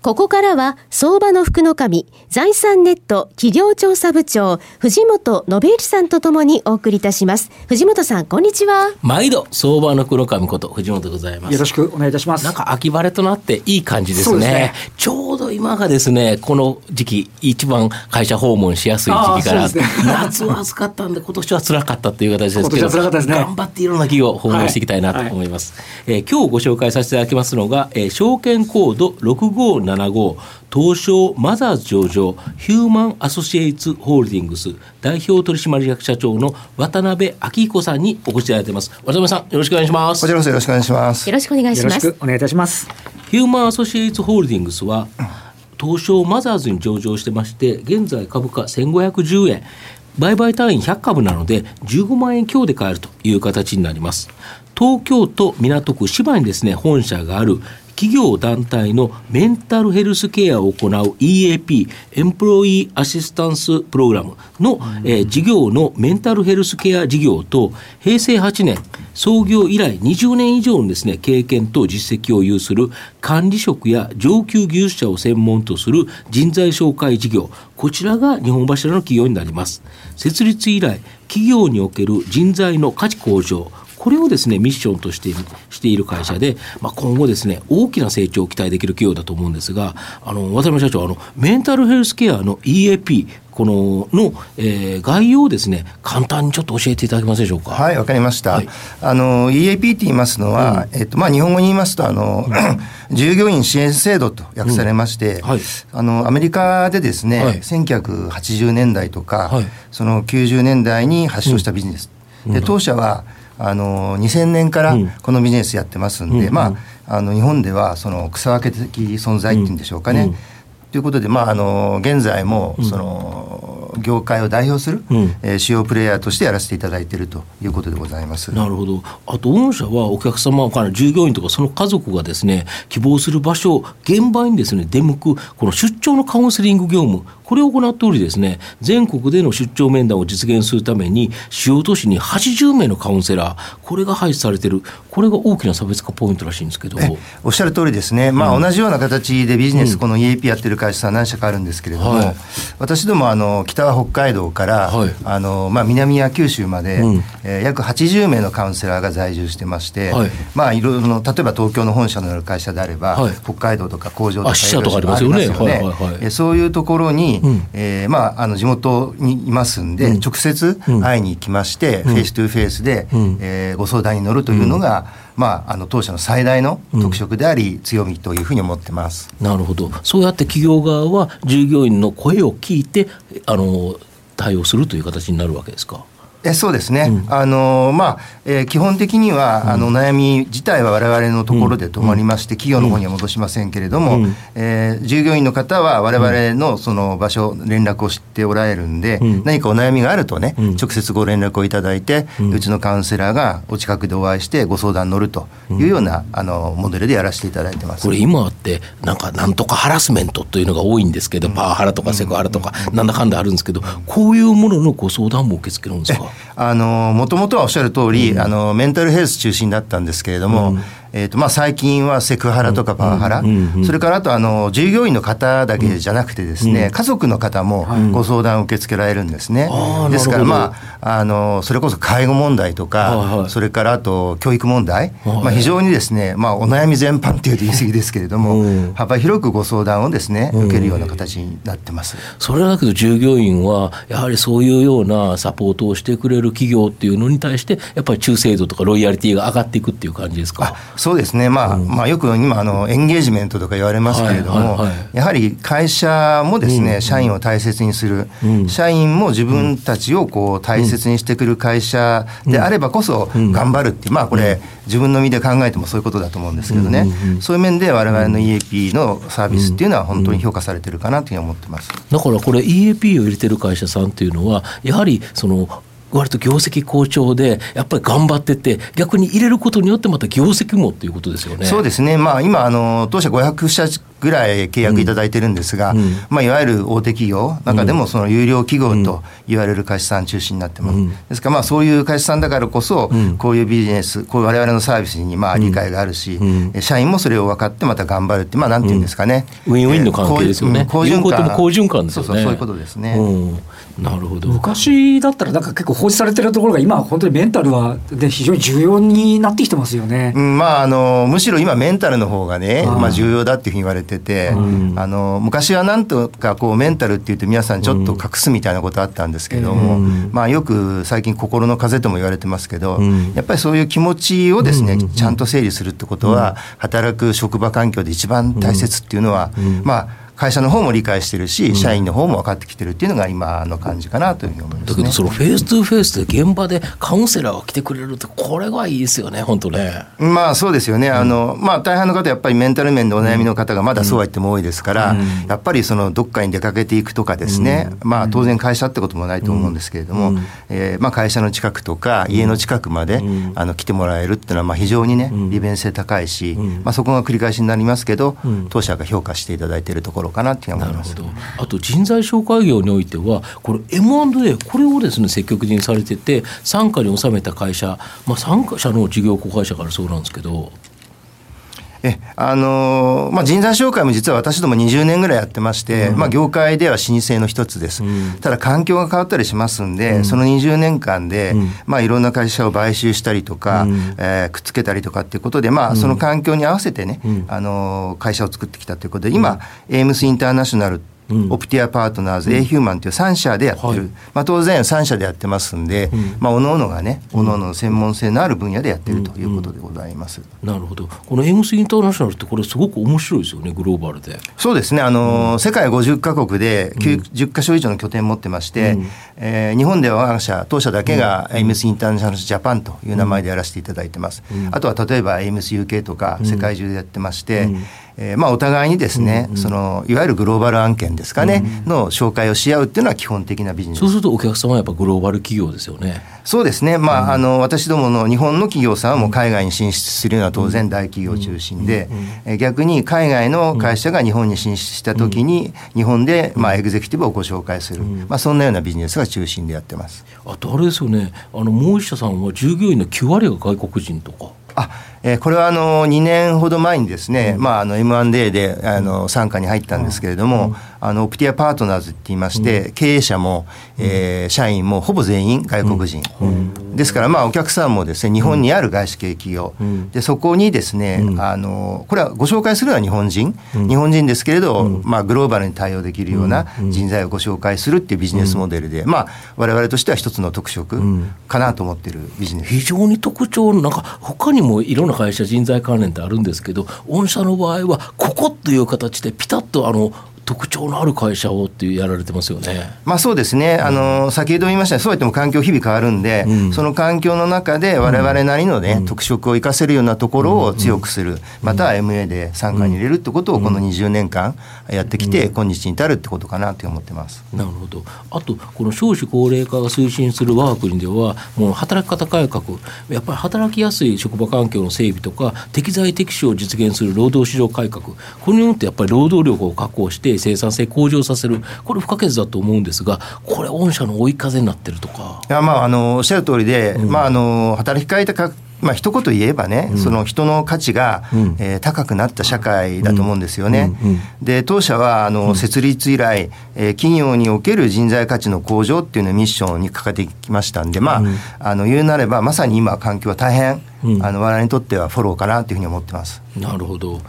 ここからは、相場の福の神、財産ネット企業調査部長、藤本信之さんとともにお送りいたします。藤本さん、こんにちは。毎度、相場の黒神こと藤本でございます。よろしくお願いいたします。なんか秋晴れとなっていい感じですね。すねちょうど今がですね、この時期、一番会社訪問しやすい時期から、ね、夏は暑かったんで、今年は辛かったという形ですけど、ね、頑張っていろんな企業訪問していきたいなと思います。はいはい、えー、今日ご紹介させていただきますのが、えー、証券コード6575東証マザーズ上場ヒューマンアソシエイツホールディングス代表取締役社長の渡辺明彦さんにお越しいただいてます。渡辺さんよろしくお願いします。こちらこそよろしくお願いします。よろしくお願いします。お願いいたします。ヒューマンアソシエイツホールディングスは東証マザーズに上場してまして現在株価1510円。売買単位100株なので15万円強で買えるという形になります。東京都港区芝にですね本社がある企業団体のメンタルヘルスケアを行う EAP、エンプロイーアシスタンスプログラムの、うん、えー、事業のメンタルヘルスケア事業と、平成8年、創業以来20年以上のですね、経験と実績を有する管理職や上級技術者を専門とする人材紹介事業、こちらが日本柱の企業になります。設立以来、企業における人材の価値向上、これをですねミッションとしてしている会社で、まあ、今後ですね大きな成長を期待できる企業だと思うんですがあの渡辺社長あのメンタルヘルスケアの EAP このの、えー、概要をですね簡単にちょっと教えていただけますでしょうか？はいわかりました。はい、あの EAP って言いますのは、うん、えっとまあ日本語に言いますとあの、うん、従業員支援制度と訳されまして、うん。はい、あのアメリカでですね、はい、1980年代とか、はい、その90年代に発祥したビジネス。で当社はあの2000年からこのビジネスやってますんで、うん、まあ、あの日本ではその草分け的存在っていうんでしょうかね。うん、ということで、まあ、あの現在もその、業界を代表する、うん、えー、主要プレイヤーとしてやらせていただいているということでございます。なるほど、あと、御社はお客様から従業員とかその家族がですね希望する場所、現場にですね出向く、この出張のカウンセリング業務、これを行っておりですね、全国での出張面談を実現するために、主要都市に80名のカウンセラー、これが配置されている、これが大きな差別化ポイントらしいんですけど。おっしゃる通りですね、まあ、同じような形でビジネス、この EAP やってる会社さん何社かあるんですけれども、はい、私どもあの北は北海道から、はい、あのまあ、南や九州まで、うん、えー、約80名のカウンセラーが在住してまして、はい。まあ、いろいろ例えば東京の本社のある会社であれば、はい、北海道とか工場とか支社とかありますよね、はいはいはい、そういうところに、うん、えー、まあ、あの地元にいますんで、うん、直接会いに行きまして、 face to face で、うん、えー、ご相談に乗るというのが、まあ、あの当社の最大の特色であり、強みというふうに思ってます、なるほど、そうやって企業側は従業員の声を聞いてあの対応するという形になるわけですか？えそうですね、うん、あのまあえー、基本的には、うん、あの悩み自体は我々のところで止まりまして、企業の方には戻しませんけれども、うん、えー、従業員の方は我々のその場所、連絡を知っておられるんで、何かお悩みがあるとね、直接ご連絡をいただいて、うちのカウンセラーがお近くでお会いしてご相談乗るというような、あのモデルでやらせていただいてます。これ今ってなんかなんとかハラスメントというのが多いんですけど、パワハラとかセクハラとか、なんだかんだあるんですけど、こういうもののご相談も受け付けるんですか？もともとはおっしゃる通り、うん、あのメンタルヘルス中心だったんですけれども、うんえーとまあ、最近はセクハラとかパワハラ、それからあとあの従業員の方だけじゃなくてですね、家族の方もご相談を受け付けられるんですね。ですから、まあ、あのそれこそ介護問題とか、それからあと教育問題、まあ、非常にですね、まあ、お悩み全般っていうと言い過ぎですけれども、幅広くご相談をですね受けるような形になってます。それだけど従業員はやはりそういうようなサポートをしてくれる企業っていうのに対してやっぱり忠誠度とかロイヤリティが上がっていくっていう感じですか？そうですね、まあ、うん、まあ、よく今あの、エンゲージメントとか言われますけれども、はいはい。はい、やはり会社もですね、うん、社員を大切にする、うん、社員も自分たちをこう大切にしてくる会社であればこそ、頑張るっていう、まあ、これ、自分の身で考えてもそういうことだと思うんですけどね、そういう面で、われわれの EAP のサービスっていうのは、本当に評価されてるかなというふうに思ってます。だからこれ、EAP を入れてる会社さんっていうのは、やはりその割と業績好調で、やっぱり頑張ってて、逆に入れることによってまた業績もということですよね。そうですね。まあ今あの当社500社ぐらい契約いただいてるんですが、うん、まあいわゆる大手企業中でもその有料企業と言われる会社さん中心になってます。うん、ですからまあそういう会社さんだからこそ、こういうビジネス、こういう我々のサービスにまあ理解があるし、社員もそれを分かってまた頑張るってまあなんていうんですかね。ウィンウィンの関係ですよね。好循環。好循環ですよね。そうそうそういうことですね。なるほど昔だったらなんか結構放置されてるところが今本当にメンタルはで非常に重要になってきてますよね、うん、まああのむしろ今メンタルの方がねまあ、重要だっていうふうに言われてて、うん、あの昔はなんとかこうメンタルっていうと皆さんちょっと隠すみたいなことあったんですけども、うん、まあよく最近心の風とも言われてますけど、やっぱりそういう気持ちをですね、ちゃんと整理するってことは、働く職場環境で一番大切っていうのは、まあ会社の方も理解してるし、社員の方も分かってきてるっていうのが今の感じかなというふうに思います、ね、だけどそのフェイス2フェイスで現場でカウンセラーが来てくれるってこれがいいですよね本当ね。まあそうですよね、あのまあ大半の方やっぱりメンタル面でお悩みの方がまだそうは言っても多いですから、やっぱりそのどっかに出かけていくとかですね、まあ当然会社ってこともないと思うんですけれども、えー、まあ会社の近くとか家の近くまで、あの来てもらえるっていうのはまあ非常にね利便性高いし、まあそこが繰り返しになりますけど、当社が評価していただいているところかなっていうふうに思います。ほどあと人材紹介業においてはこれ M&A これをですね積極的にされてて傘下に収めた会社、まあ、傘下社の事業子会社からそうなんですけどえあのまあ、人材紹介も実は私ども20年ぐらいやってまして、うん、まあ、業界では老舗の一つです、うん、ただ環境が変わったりしますんで、うん、その20年間で、まあ、いろんな会社を買収したりとか、うん、えー、くっつけたりとかっていうことで、まあ、その環境に合わせてね、あの会社を作ってきたということで今、エイムスインターナショナルオプティアパートナーズ、エイヒューマンという3社でやってる、はい、まあ、当然3社でやってますんで、まあ、おのおのがね、おのおの専門性のある分野でやってるということでございます。なるほど、このエイムスインターナショナルって、これ、すごく面白いですよね、グローバルで。そうですね、あの、うん、世界50か国で90か所以上の拠点を持ってまして、うん、えー、日本では我が社、当社だけがエムスインターナショナルジャパンという名前でやらせていただいてます。うん、あとは例えばエムス UK とか、世界中でやってまして、うんえー、まあお互いにですね、うんうん、そのいわゆるグローバル案件ですかね、うん、の紹介をし合うっていうのは基本的なビジネス。そうするとお客様はやっぱグローバル企業ですよね。そうですね。まあ、うん、あの私どもの日本の企業さんはもう海外に進出するのは当然大企業中心で、え逆に海外の会社が日本に進出した時に日本でまあエグゼクティブをご紹介する、まあそんなようなビジネスが中心でやってます。あとあれですよね。あのもう一社さんは従業員の9割が外国人とかあえー、これはあの2年ほど前にですね、うん、まあ、あの M&A であの傘下に入ったんですけれども、うん、あのオプティアパートナーズって言いまして、うん、経営者も、えー、社員もほぼ全員外国人、ですからまあお客さんもですね日本にある外資系企業、でそこにですね、あのこれはご紹介するのは日本人、日本人ですけれど、まあ、グローバルに対応できるような人材をご紹介するっていうビジネスモデルで、まあ、我々としては一つの特色かなと思ってるビジネス、非常に特徴なんか他にもいろんな会社人材関連ってあるんですけど御社の場合はここという形でピタッとあの特徴のある会社をっていうやられてますよね。まあそうですね。あの、先ほど言いましたようそうやっても環境日々変わるんで、うん、その環境の中で我々なりのね、うん、特色を生かせるようなところを強くする、または MA で参加に入れるってことをこの20年間やってきて、今日に至るってことかなと思ってます。なるほど。あと、この少子高齢化が推進する我が国では、もう働き方改革、やっぱり働きやすい職場環境の整備とか、適材適所を実現する労働市場改革、これによってやっぱり労働力を確保して、生産性向上させる、これ不可欠だと思うんですが、これ、御社の追い風になってるとか。いやまあ、あのおっしゃる通りで、うん、まあ、あの働き方改革まあ一言言えばね、うん、その人の価値が、うん、えー、高くなった社会だと思うんですよね。うん。うん、で当社はあの、設立以来、えー、企業における人材価値の向上っていうのをミッションに掲げてきましたんで、まあ、あの言うなればまさに今環境は大変、あの我々にとってはフォローかなというふうに思ってます。なるほど。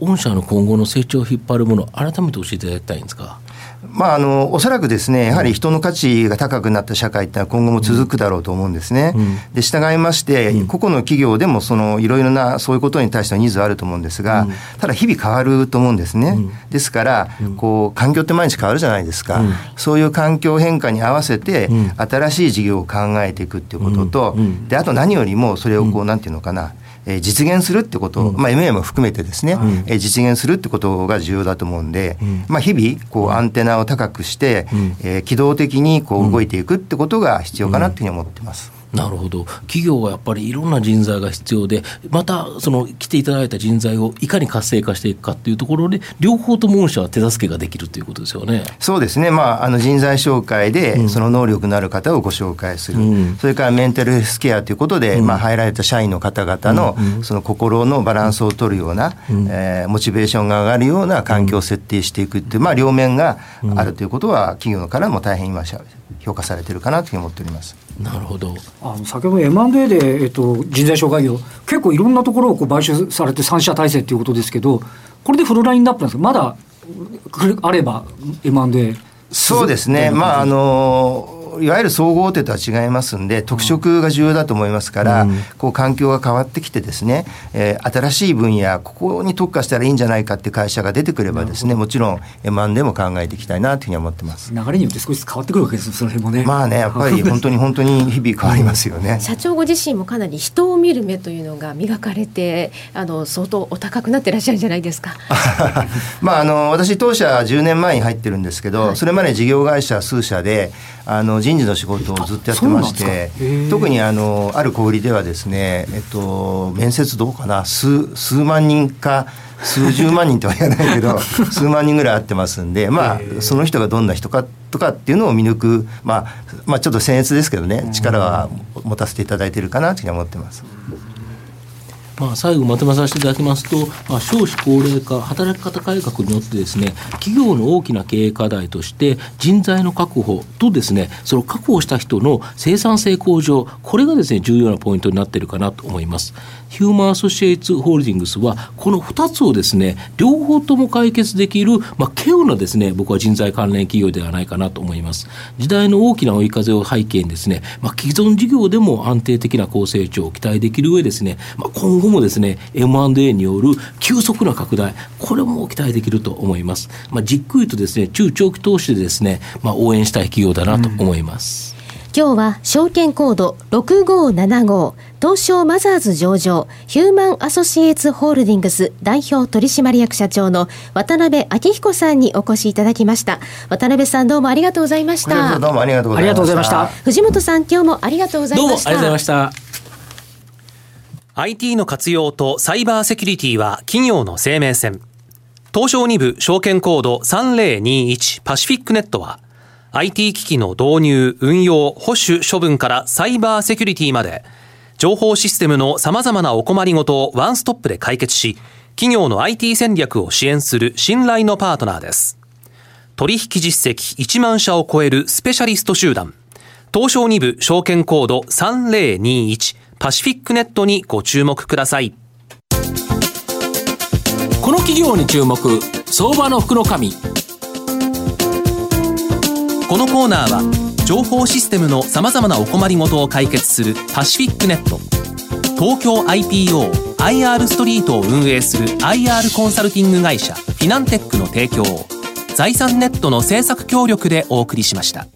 御社の今後の成長を引っ張るもの、改めて教えていただきたいんですか？まあ、あのおそらくですねやはり人の価値が高くなった社会ってのは今後も続くだろうと思うんですね。で従いまして、個々の企業でもそのいろいろなそういうことに対してのニーズはあると思うんですが、ただ日々変わると思うんですね。ですからこう環境って毎日変わるじゃないですか、そういう環境変化に合わせて新しい事業を考えていくっていうことと、であと何よりもそれをこう、なんていうのかなえー、実現するってことを、まあ、MA も含めてですね、えー、実現するってことが重要だと思うんで、まあ、日々こうアンテナを高くして、えー、機動的にこう動いていくってことが必要かなというふうに思ってます。なるほど。企業はやっぱりいろんな人材が必要でまたその来ていただいた人材をいかに活性化していくかっていうところで両方とも御社は手助けができるということですよね。そうですね、まあ、あの人材紹介でその能力のある方をご紹介する、うん、それからメンタルヘルスケアということで、うん、まあ、入られた社員の方々のその心のバランスを取るような、うん、えー、モチベーションが上がるような環境を設定していくっていう、まあ、両面があるということは企業からも大変今評価されてるかなというふうに思っております。なるほど。あの先ほど M&A で、えっと、人材紹介業結構いろんなところをこう買収されて3社体制ということですけどこれでフルラインナップなんですか？まだあれば M&A そうですね。まああのいわゆる総合手とは違いますんで特色が重要だと思いますから、うん、こう環境が変わってきてですね、えー、新しい分野ここに特化したらいいんじゃないかっていう会社が出てくればですねもちろん M&A も考えていきたいなというふうに思ってます。流れによって少しずつ変わってくるわけですその辺もね。まあねやっぱり本当に本当に日々変わりますよね。社長ご自身もかなり人を見る目というのが磨かれてあの相当お高くなってらっしゃるんじゃないですか。まああの私当社10年前に入ってるんですけど、はい、それまで事業会社数社であの人事の仕事をずっとやってまして特にあのある小売りではですね、えっと、面接どうかな数数万人か数十万人とは言わないけど 数万人ぐらい会ってますんで、まあ、その人がどんな人かとかっていうのを見抜く、まあ、まあちょっと僭越ですけどね力は持たせていただいてるかなというふうに思ってます。まあ、最後まとめさせていただきますと、まあ、少子高齢化、働き方改革によってですね、企業の大きな経営課題として、人材の確保とですね、その確保した人の生産性向上、これがですね、重要なポイントになっているかなと思います。ヒューマンアソシエイツホールディングスは、この2つをですね、両方とも解決できる、まあ、稀有なですね、僕は人材関連企業ではないかなと思います。時代の大きな追い風を背景にですね、まあ、既存事業でも安定的な高成長を期待できる上ですね、まあ、今後もですね、M&A による急速な拡大、これも期待できると思います。まあ、じっくりとですね、中長期投資でですね、まあ、応援したい企業だなと思います。うん今日は証券コード6575東証マザーズ上場ヒューマンアソシエイツホールディングス代表取締役社長の渡辺明彦さんにお越しいただきました。渡辺さんどうもありがとうございました。どうもありがとうございました。藤本さん今日もありがとうございました。どうもありがとうございました IT の活用とサイバーセキュリティは企業の生命線東証2部証券コード3021パシフィックネットは IT 機器の導入、運用、保守、処分からサイバーセキュリティまで、情報システムの様々なお困りごとをワンストップで解決し、企業の IT 戦略を支援する信頼のパートナーです。取引実績1万社を超えるスペシャリスト集団、東証2部証券コード3021パシフィックネットにご注目ください。この企業に注目、相場の福の神。このコーナーは情報システムのさまざまなお困りごとを解決するパシフィックネット東京 IPOIR ストリートを運営する IR コンサルティング会社フィナンテックの提供を財産ネットの政策協力でお送りしました。